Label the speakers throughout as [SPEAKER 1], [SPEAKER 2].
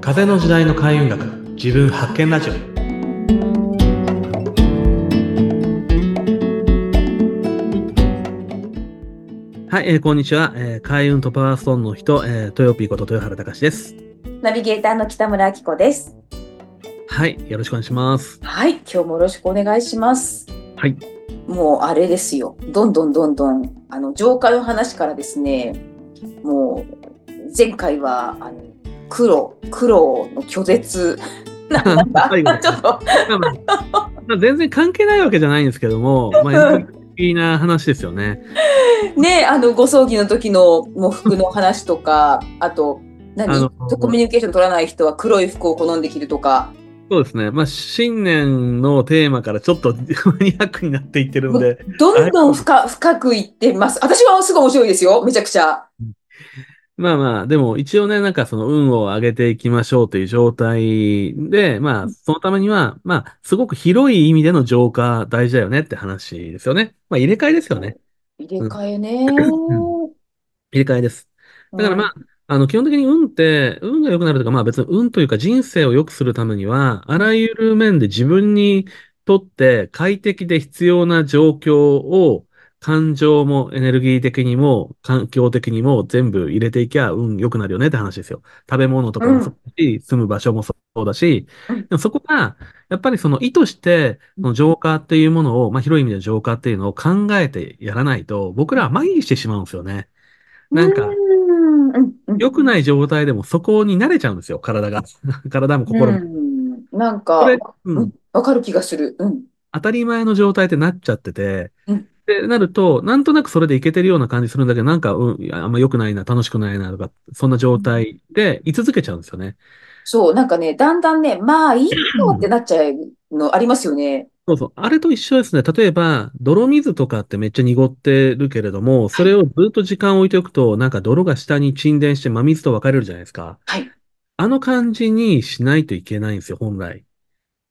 [SPEAKER 1] 風の時代の開運学自分発見ラジオ。はい、えーこんにちは、えー開運とパワーストーンの人、えー、豊ピーこと豊原隆です。
[SPEAKER 2] ナビゲーターの北村明子です。
[SPEAKER 1] はいよろしくお願いします。
[SPEAKER 2] はい、今日もよろしくお願いします。
[SPEAKER 1] はい
[SPEAKER 2] もうあれですよ。どんどんどんどん、あの、浄化の話からですね、もう、前回は、あの、黒、黒の拒絶。なんかちょっと、
[SPEAKER 1] 全然関係ないわけじゃないんですけども、まあ、いいな話ですよね。
[SPEAKER 2] ね、あの、ご葬儀の時の喪服の話とか、あと、何？コミュニケーション取らない人は黒い服を好んで着るとか、
[SPEAKER 1] そうですね。まあ、新年のテーマからちょっと マニアックになっていってるんで、
[SPEAKER 2] どんどん深深くいってます。私はすごい面白いですよ。めちゃくちゃ。
[SPEAKER 1] まあまあ、でも一応ね、なんかその運を上げていきましょうという状態で、まあ、そのためには、まあ、すごく広い意味での浄化大事だよねって話ですよね。まあ、入れ替えですよね。
[SPEAKER 2] 入れ替えね。
[SPEAKER 1] 入れ替えです。だからまあ、あの、基本的に運って、運が良くなるとか、まあ別に運というか人生を良くするためには、あらゆる面で自分にとって快適で必要な状況を、感情もエネルギー的にも、環境的にも全部入れていきゃ運良くなるよねって話ですよ。食べ物とかもそうだし、住む場所もそうだし、
[SPEAKER 2] うん
[SPEAKER 1] でもそこが、やっぱりその意図して、その浄化っていうものを、まあ広い意味での浄化っていうのを考えてやらないと、僕らは麻痺してしまうんですよね。なんか、良く
[SPEAKER 2] い
[SPEAKER 1] ない状態でもそこに慣れちゃうんですよ、体が。体も心も。
[SPEAKER 2] なんか、
[SPEAKER 1] これ、
[SPEAKER 2] う
[SPEAKER 1] うんん、
[SPEAKER 2] わかる気がする。うん。
[SPEAKER 1] 当たり前の状態ってなっちゃってて、
[SPEAKER 2] うん
[SPEAKER 1] で、なると、なんとなくそれでいけてるような感じするんだけど、なんか、うん、あんま良くないな、楽しくないな、とか、そんな状態で居続けちゃうんですよね。
[SPEAKER 2] そう、なんかね、だんだんね、まあいいよってなっちゃうのありますよね。
[SPEAKER 1] そうそう。あれと一緒ですね。例えば、泥水とかってめっちゃ濁ってるけれども、それをずっと時間置いておくと、なんか泥が下に沈殿して真水と分かれるじゃないですか。
[SPEAKER 2] はい。
[SPEAKER 1] あの感じにしないといけないんですよ、本来。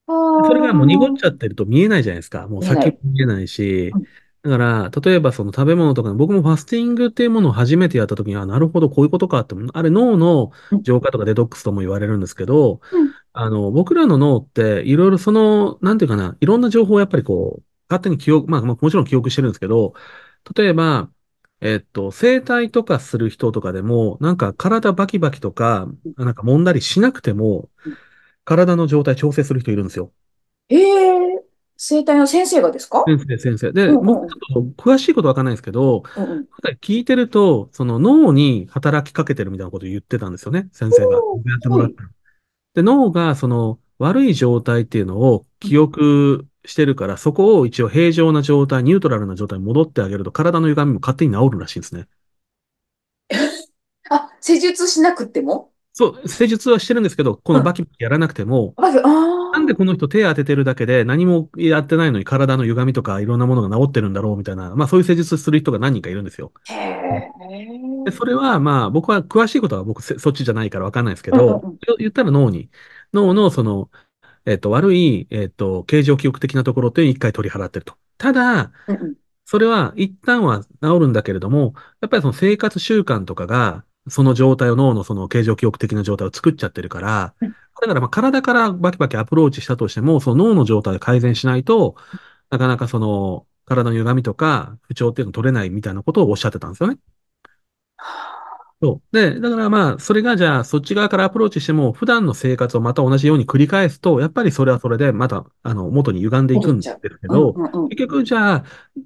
[SPEAKER 2] そ
[SPEAKER 1] それがもう濁っちゃってると見えないじゃないですか。もう先も見えないし
[SPEAKER 2] うん。
[SPEAKER 1] だから、例えばその食べ物とか、僕もファスティングっていうものを初めてやった時には、なるほど、こういうことかって、あれ脳の浄化とかデトックスとも言われるんですけど
[SPEAKER 2] うん、
[SPEAKER 1] あの、僕らの脳って、いろいろその、なんていうかな、いろんな情報をやっぱりこう、勝手に記憶、まあ、まあもちろん記憶してるんですけど、例えば、えっと、整体とかする人とかでも、なんか体バキバキとか、なんか揉んだりしなくても
[SPEAKER 2] うん、
[SPEAKER 1] 体の状態調整する人いるんですよ。
[SPEAKER 2] ええ生体の先生がですか？
[SPEAKER 1] 先生、先生。で、
[SPEAKER 2] うんうん
[SPEAKER 1] もうちょっと詳しいことわかんないですけど、
[SPEAKER 2] うんうん。
[SPEAKER 1] 聞いてると、その脳に働きかけてるみたいなことを言ってたんですよね、先生が。やってもらったらで、脳がその悪い状態っていうのを記憶してるから、そこを一応平常な状態、ニュートラルな状態に戻ってあげると、体の歪みも勝手に治るらしいんですね。
[SPEAKER 2] あ、施術しなくっても？
[SPEAKER 1] そう、施術はしてるんですけど、このバキバキやらなくても、
[SPEAKER 2] あ、あ
[SPEAKER 1] なんでこの人手当ててるだけで何もやってないのに体の歪みとかいろんなものが治ってるんだろうみたいな、まあそういう施術する人が何人かいるんですよ。で、それはまあ僕は詳しいことは僕せそっちじゃないからわかんないですけ
[SPEAKER 2] うん
[SPEAKER 1] ど
[SPEAKER 2] うんうん、
[SPEAKER 1] 言ったら脳に、脳のその、えっと、悪い、えっと、形状記憶的なところっていうのを一回取り払ってると。ただ、
[SPEAKER 2] うんうん。
[SPEAKER 1] それは一旦は治るんだけれども、やっぱりその生活習慣とかが、その状態を脳のその形状記憶的な状態を作っちゃってるから
[SPEAKER 2] うん、
[SPEAKER 1] だからまあ体からバキバキアプローチしたとしても、その脳の状態を改善しないと、なかなかその体の歪みとか不調っていうのを取れないみたいなことをおっしゃってたんですよね。そう。で、だからまあ、それがじゃあ、そっち側からアプローチしても、普段の生活をまた同じように繰り返すと、やっぱりそれはそれで、また、あの、元に歪んでいくんですけど、結局じゃあ、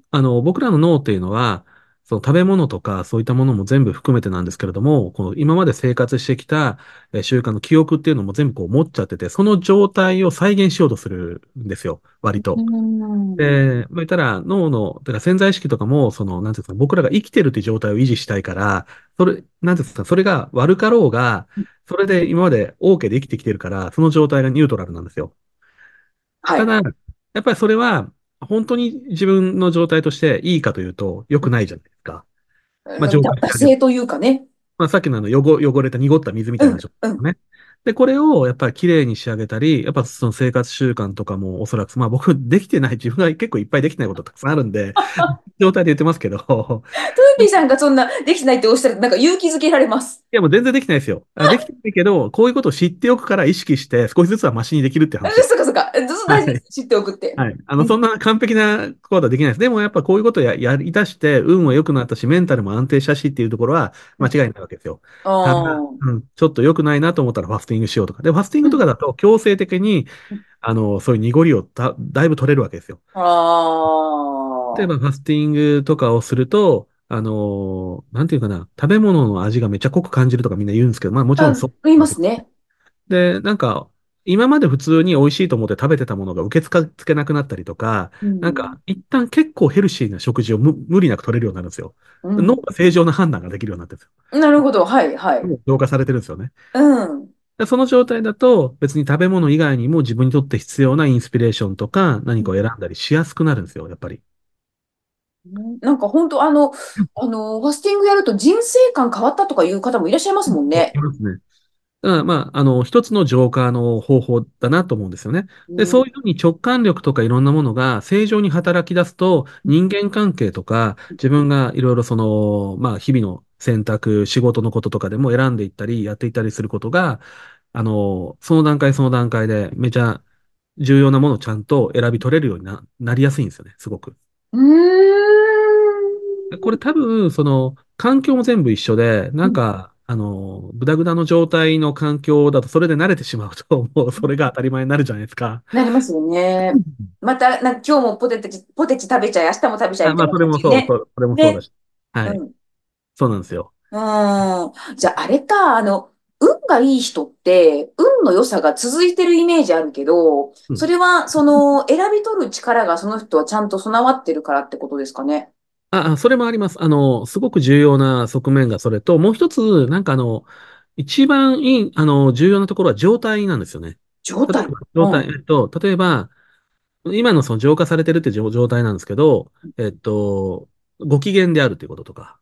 [SPEAKER 1] あの、僕らの脳っていうのは、その食べ物とかそういったものも全部含めてなんですけれども、この今まで生活してきたえー習慣の記憶っていうのも全部こう持っちゃってて、その状態を再現しようとするんですよ、割と。
[SPEAKER 2] うん
[SPEAKER 1] で、まあ、言ったら脳の、だから潜在意識とかも、その、なんていうんですか、僕らが生きてるっていう状態を維持したいから、それ、なんていうんですか、それが悪かろうが、それで今まで OK で生きてきてるから、その状態がニュートラルなんですよ。
[SPEAKER 2] はい
[SPEAKER 1] ただ、やっぱりそれは、本当に自分の状態としていいかというと、良くないじゃないですか。まあ
[SPEAKER 2] だ惰性というかね。
[SPEAKER 1] まあ、さっきのあの汚、汚れた濁った水みたいな状態
[SPEAKER 2] うん
[SPEAKER 1] ね。で、これをやっぱり綺麗に仕上げたり、やっぱその生活習慣とかもおそらく、まあ僕できてない、自分が結構いっぱいできてないことたくさんあるんで、状態で言ってますけど、
[SPEAKER 2] トゥーピーさんがそんなできてないっておっしゃるとなんか勇気づけられます。
[SPEAKER 1] いやもう全然できないですよ。あできてないけど、こういうことを知っておくから意識して少しずつはマシにできるって
[SPEAKER 2] あ
[SPEAKER 1] 話。
[SPEAKER 2] そうかそうか。ずっと大事です。知っておくって。
[SPEAKER 1] はい。あの、そんな完璧なことはできないです。でもやっぱこういうことをややり出して、運も良くなったし、メンタルも安定したしっていうところは間違いないわけですよ。ただ
[SPEAKER 2] あ
[SPEAKER 1] うん、ちょっと良くないなと思ったらファスティングしようとか。で、ファスティングとかだと強制的に
[SPEAKER 2] うん、
[SPEAKER 1] あの、そういう濁りをだだいぶ取れるわけですよ。
[SPEAKER 2] あ。ああ。
[SPEAKER 1] 例えばファスティングとかをすると、あの、なんていうかな、食べ物の味がめっちゃ濃く感じるとかみんな言うんですけど、まあもちろんそう。
[SPEAKER 2] 言いますね。
[SPEAKER 1] で、なんか、今まで普通に美味しいと思って食べてたものが受け付けなくなったりとか、なんか、一旦結構ヘルシーな食事を無無理なく取れるようになるんですよ。
[SPEAKER 2] うん、
[SPEAKER 1] 脳が正常な判断ができるようになってるんです
[SPEAKER 2] なるほど。はい、はい。
[SPEAKER 1] よ。浄化されてるんですよね。
[SPEAKER 2] うん。
[SPEAKER 1] でその状態だと、別に食べ物以外にも自分にとって必要なインスピレーションとか何かを選んだりしやすくなるんですよ、やっぱり。
[SPEAKER 2] なんか本当、あの、あの、ファスティングやると人生観変わったとかいう方もいらっしゃいますもんね
[SPEAKER 1] い。ますね。だからまあ、あの、一つの浄化の方法だなと思うんですよね。で、そういうふうに直感力とかいろんなものが正常に働き出すと、人間関係とか、自分がいろいろその、まあ、日々の選択、仕事のこととかでも選んでいったり、やっていったりすることが、あの、その段階その段階でめちゃ重要なものをちゃんと選び取れるようにな、なりやすいんですよね、すごく。
[SPEAKER 2] うーん。
[SPEAKER 1] これ多分、その、環境も全部一緒で、なんか、あの、ぐだぐだの状態の環境だと、それで慣れてしまうと、もうそれが当たり前になるじゃないですか。
[SPEAKER 2] なりますよね。また、なんか今日もポテチ、ポテチ食べちゃい、明日も食べちゃい
[SPEAKER 1] あまあ、それもそう。そそれもそうだし。はい。
[SPEAKER 2] うん
[SPEAKER 1] そうなんですよ。
[SPEAKER 2] うん。じゃあ、あれか、あの、運がいい人って、運の良さが続いてるイメージあるけど、
[SPEAKER 1] うん
[SPEAKER 2] それは、その、選び取る力がその人はちゃんと備わってるからってことですかね。
[SPEAKER 1] あ、あそれもあります。あの、すごく重要な側面がそれと、もう一つ、なんかあの、一番いい、あの、重要なところは状態なんですよね。
[SPEAKER 2] 状態？
[SPEAKER 1] 例えば、状態、えっと、例えば、今のその浄化されてるって状状態なんですけど、えっと、ご機嫌であるということとか。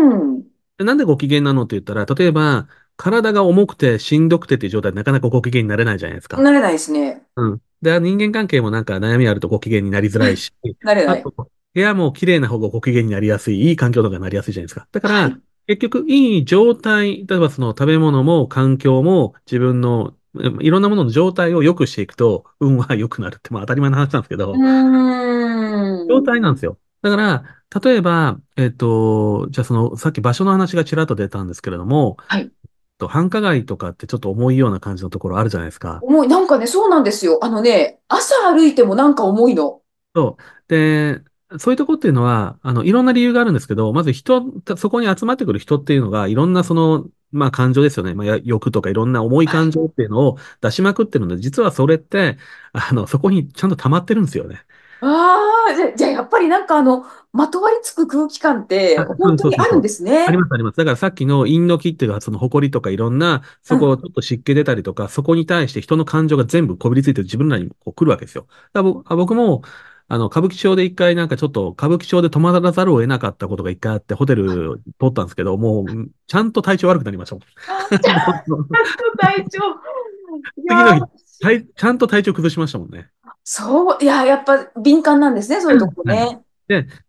[SPEAKER 2] うん。
[SPEAKER 1] でなんでご機嫌なのって言ったら、例えば、体が重くてしんどくてっていう状態でなかなかご機嫌になれないじゃないですか。
[SPEAKER 2] なれないですね。
[SPEAKER 1] うん。で、人間関係もなんか悩みあるとご機嫌になりづらいし、
[SPEAKER 2] なれない。
[SPEAKER 1] あと、部屋も綺麗な方がご機嫌になりやすい、いい環境とかになりやすいじゃないですか。だから、
[SPEAKER 2] はい
[SPEAKER 1] 結局、いい状態、例えばその食べ物も環境も自分のうんいろんなものの状態を良くしていくと、運は良くなるって、まあ当たり前の話なんですけど、
[SPEAKER 2] うーん。
[SPEAKER 1] 状態なんですよ。だから、例えば、えっと、じゃあその、さっき場所の話がちらっと出たんですけれども、
[SPEAKER 2] はい
[SPEAKER 1] と繁華街とかってちょっと重いような感じのところあるじゃないですか。
[SPEAKER 2] 重い。なんかね、そうなんですよ。あのね、朝歩いてもなんか重いの。
[SPEAKER 1] そう。で、そういうとこっていうのは、あの、いろんな理由があるんですけど、まず人、そこに集まってくる人っていうのが、いろんなその、まあ感情ですよね。まあや欲とかいろんな重い感情っていうのを出しまくってるので、実はそれって、あの、そこにちゃんと溜まってるんですよね。
[SPEAKER 2] ああ、じゃ、じゃあやっぱりなんかあの、まとわりつく空気感って
[SPEAKER 1] あ
[SPEAKER 2] 本当にあるんですね
[SPEAKER 1] あ。ります、あります。だからさっきの陰の気っていうか、その埃とかいろんな、そこをちょっと湿気出たりとか、そこに対して人の感情が全部こびりついて自分らにこう来るわけですよ。だ僕も、あの、歌舞伎町で一回なんかちょっと歌舞伎町で泊まらざるを得なかったことが一回あって、ホテル取ったんですけど、もう、ちゃんと体調悪くなりましたもん。
[SPEAKER 2] あちゃんと体調。い
[SPEAKER 1] 次の日
[SPEAKER 2] やー
[SPEAKER 1] 体ちゃんと体調崩しましたもんね。
[SPEAKER 2] そう、いや、やっぱ敏感なんですね、そういうとこね。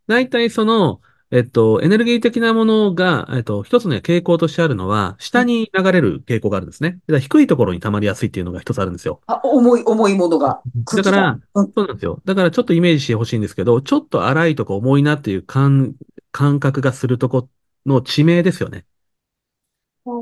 [SPEAKER 1] 大体その、えっと、エネルギー的なものが、えっと、一つね、傾向としてあるのは、下に流れる傾向があるんですね。だから低いところに溜まりやすいっていうのが一つあるんですよ。
[SPEAKER 2] あ、重い、重いものが。
[SPEAKER 1] だから
[SPEAKER 2] 感、うん
[SPEAKER 1] そうなんですよ。だからちょっとイメージしてほしいんですけど、ちょっと荒いとか重いなっていう感、感覚がするとこの地名ですよね。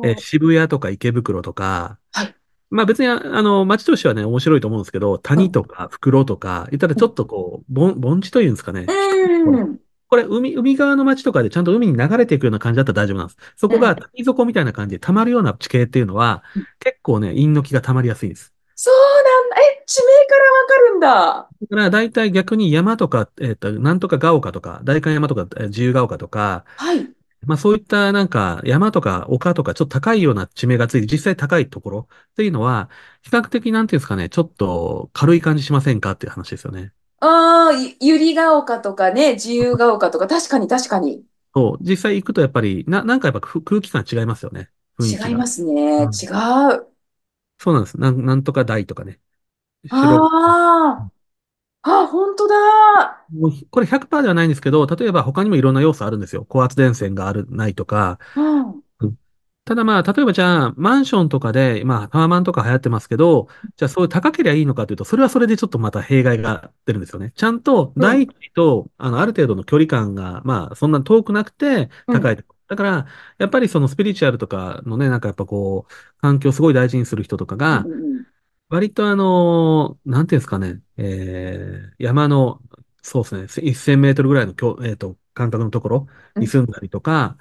[SPEAKER 1] えー渋谷とか池袋とか、
[SPEAKER 2] はい
[SPEAKER 1] まあ別にあ、あの、街としてはね、面白いと思うんですけど、谷とか袋とか、言ったらちょっとこう、盆、盆地というんですかね。
[SPEAKER 2] うん。
[SPEAKER 1] これ、海、海側の街とかでちゃんと海に流れていくような感じだったら大丈夫なんです。そこが谷底みたいな感じで溜まるような地形っていうのは
[SPEAKER 2] うん、
[SPEAKER 1] 結構ね、陰の気が溜まりやすいんです。
[SPEAKER 2] そうなんだ。え、地名からわかるんだ。
[SPEAKER 1] だから、大体逆に山とか、えっと、なんとかが丘とか、代官山とか、えー自由が丘とか、
[SPEAKER 2] はい。
[SPEAKER 1] まあそういったなんか山とか丘とかちょっと高いような地名がついて、実際高いところっていうのは、比較的なんていうんですかね、ちょっと軽い感じしませんかっていう話ですよね。
[SPEAKER 2] ああ、ゆゆりが丘とかね、自由が丘とか、確かに確かに。
[SPEAKER 1] そう、実際行くとやっぱり、な、なんかやっぱ空空気感違いますよね。雰囲気が。
[SPEAKER 2] 違いますね。
[SPEAKER 1] うん
[SPEAKER 2] 違う。
[SPEAKER 1] そうなんです。なん、なんとか台とかね。白
[SPEAKER 2] ああ、あ、本当だ。
[SPEAKER 1] もうこれ100%ではないんですけど、例えば他にもいろんな要素あるんですよ。高圧電線がある、ないとか。
[SPEAKER 2] うん。
[SPEAKER 1] うんただまあ、例えばじゃあ、マンションとかで、まあ、タワマンとか流行ってますけど、じゃあそういう高ければいいのかというと、それはそれでちょっとまた弊害が出るんですよね。ちゃんと、
[SPEAKER 2] うん。
[SPEAKER 1] 大地と、あの、ある程度の距離感が、まあ、そんな遠くなくて、高い。だから、やっぱりそのスピリチュアルとかのね、なんかやっぱこう、環境をすごい大事にする人とかが、割とあの、なんていうんですかね、えー、山の、そうですね、1000メートルぐらいのきょ、えっと、間隔のところに住んだりとか、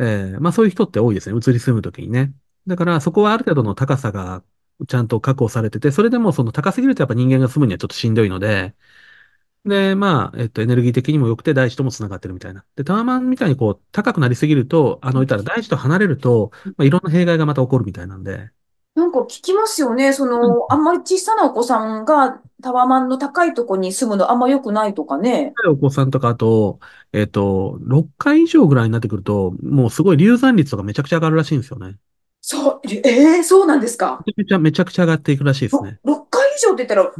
[SPEAKER 1] えー、まあそういう人って多いですね、移り住むときにね。だからそこはある程度の高さがちゃんと確保されてて、それでもその高すぎるとやっぱ人間が住むにはちょっとしんどいので、で、まあ、えっと、エネルギー的にも良くて大地とも繋がってるみたいな。で、タワマンみたいにこう、高くなりすぎると、あの、いたら大地と離れると、まあ、いろんな弊害がまた起こるみたいなんで、
[SPEAKER 2] なんか聞きますよね。その、あんまり小さなお子さんがタワマンの高いとこに住むのあんま良くないとかね。
[SPEAKER 1] お子さんとか、あと、えっと、6回以上ぐらいになってくると、もうすごい流産率とかめちゃくちゃ上がるらしいんですよね。
[SPEAKER 2] そう、ええそうなんですか？
[SPEAKER 1] めちゃくちゃ、めちゃくちゃ上がっていくらしいです
[SPEAKER 2] ろ
[SPEAKER 1] ね。
[SPEAKER 2] 6回以上って言ったら、ま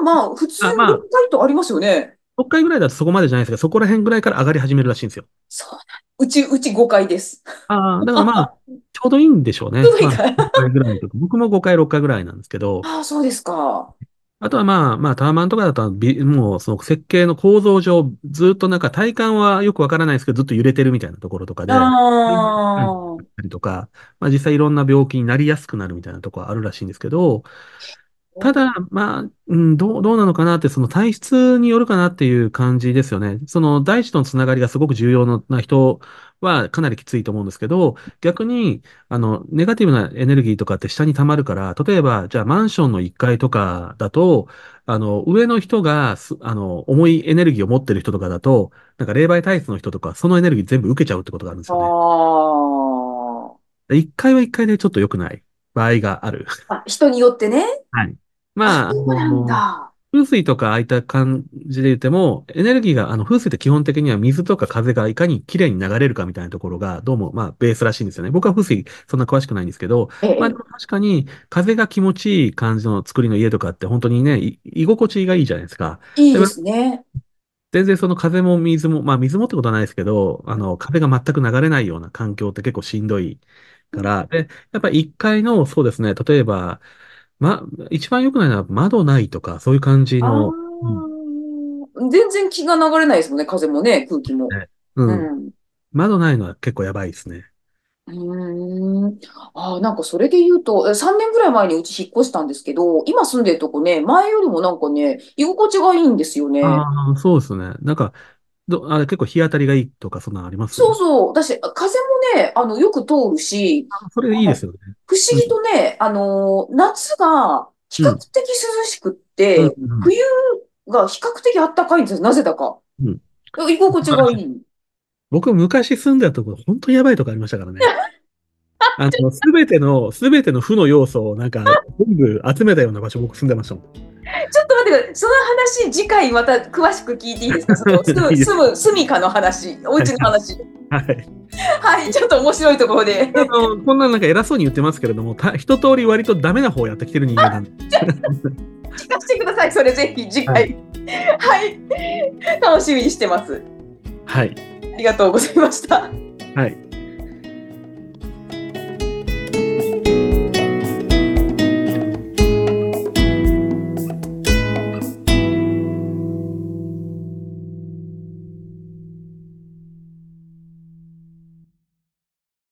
[SPEAKER 2] あまあ、普通に
[SPEAKER 1] あまあ
[SPEAKER 2] 6回とありますよね。
[SPEAKER 1] 6回ぐらいだとそこまでじゃないですけど、そこら辺ぐらいから上がり始めるらしいんですよ。
[SPEAKER 2] そうなんうち、うち5回です。
[SPEAKER 1] ああ、だからまあ、ちょうどいいんでしょうね。
[SPEAKER 2] ちょうどいいか
[SPEAKER 1] まあ、5回ぐらいとか。僕も5回、6回ぐらいなんですけど、
[SPEAKER 2] ああ、そうですか。
[SPEAKER 1] あとはまあ、まあ、タワマンとかだと、びもうその設計の構造上、ずっとなんか体感はよくわからないですけど、ずっと揺れてるみたいなところとかで、
[SPEAKER 2] ああ、
[SPEAKER 1] たりとか、まあ実際いろんな病気になりやすくなるみたいなところあるらしいんですけど、ただ、まあ、うん、どう、どうなのかなって、その体質によるかなっていう感じですよね。その大地とのつながりがすごく重要な人はかなりきついと思うんですけど、逆に、あの、ネガティブなエネルギーとかって下に溜まるから、例えば、じゃあマンションの1階とかだと、あの、上の人がす、あの、重いエネルギーを持ってる人とかだと、なんか霊媒体質の人とか、そのエネルギー全部受けちゃうってことがあるんですよね。
[SPEAKER 2] あ
[SPEAKER 1] 1階は1階でちょっと良くない場合がある。
[SPEAKER 2] あ。あ、人によってね。
[SPEAKER 1] はい。まあ、
[SPEAKER 2] あ、そうなん
[SPEAKER 1] の
[SPEAKER 2] だ。
[SPEAKER 1] 風水とかああいった感じで言っても、エネルギーが、あの、風水って基本的には水とか風がいかに綺麗に流れるかみたいなところが、どうも、まあ、ベースらしいんですよね。僕は風水そんな詳しくないんですけど、
[SPEAKER 2] ええ
[SPEAKER 1] まあ、でも確かに、風が気持ちいい感じの作りの家とかって本当にね、い居心地がいいじゃないですか。
[SPEAKER 2] いいですね。
[SPEAKER 1] 全然その風も水も、まあ水もってことはないですけど、あの、風が全く流れないような環境って結構しんどいから、で、やっぱり1階の、そうですね、例えば、ま、一番良くないのは窓ないとか、そういう感じ
[SPEAKER 2] あ
[SPEAKER 1] の、
[SPEAKER 2] あ、全然気が流れないですもんね。風もね、空気も。
[SPEAKER 1] ね
[SPEAKER 2] う
[SPEAKER 1] うん、
[SPEAKER 2] ん。
[SPEAKER 1] 窓ないのは結構やばいですね。
[SPEAKER 2] うーん。ああ、なんかそれで言うと、え3年ぐらい前にうち引っ越したんですけど、今住んでるとこね、前よりもなんかね、居心地がいいんですよね。
[SPEAKER 1] ああ、そうですね。なんか、ど、あれ結構日当たりがいいとか、そんなのあります？
[SPEAKER 2] そうそう。私、風もね、あの、よく通るし、
[SPEAKER 1] それいいですよね。
[SPEAKER 2] 不思議とね、あの、夏が比較的涼しくって、
[SPEAKER 1] うんうん
[SPEAKER 2] 冬が比較的暖かいんですよ。なぜだか。
[SPEAKER 1] うん
[SPEAKER 2] 居心地がいい。
[SPEAKER 1] 僕昔住んでたところ、本当にやばいとこありましたからね。あの、すべての、すべての負の要素をなんか、全部集めたような場所僕住んでましたもん。
[SPEAKER 2] ちょっと待ってください。その話、次回また詳しく聞いていいですか？その、住む、住みかの話、お家の話。
[SPEAKER 1] はい。
[SPEAKER 2] はい、ちょっと面白いところで。
[SPEAKER 1] あの、こんななんか偉そうに言ってますけれども、た一通り割とダメな方をやってきてる人間なんで。
[SPEAKER 2] 聞かせてください。それぜひ次回。はい。楽しみにしてます。
[SPEAKER 1] はい。
[SPEAKER 2] ありがとうございました。
[SPEAKER 1] はい。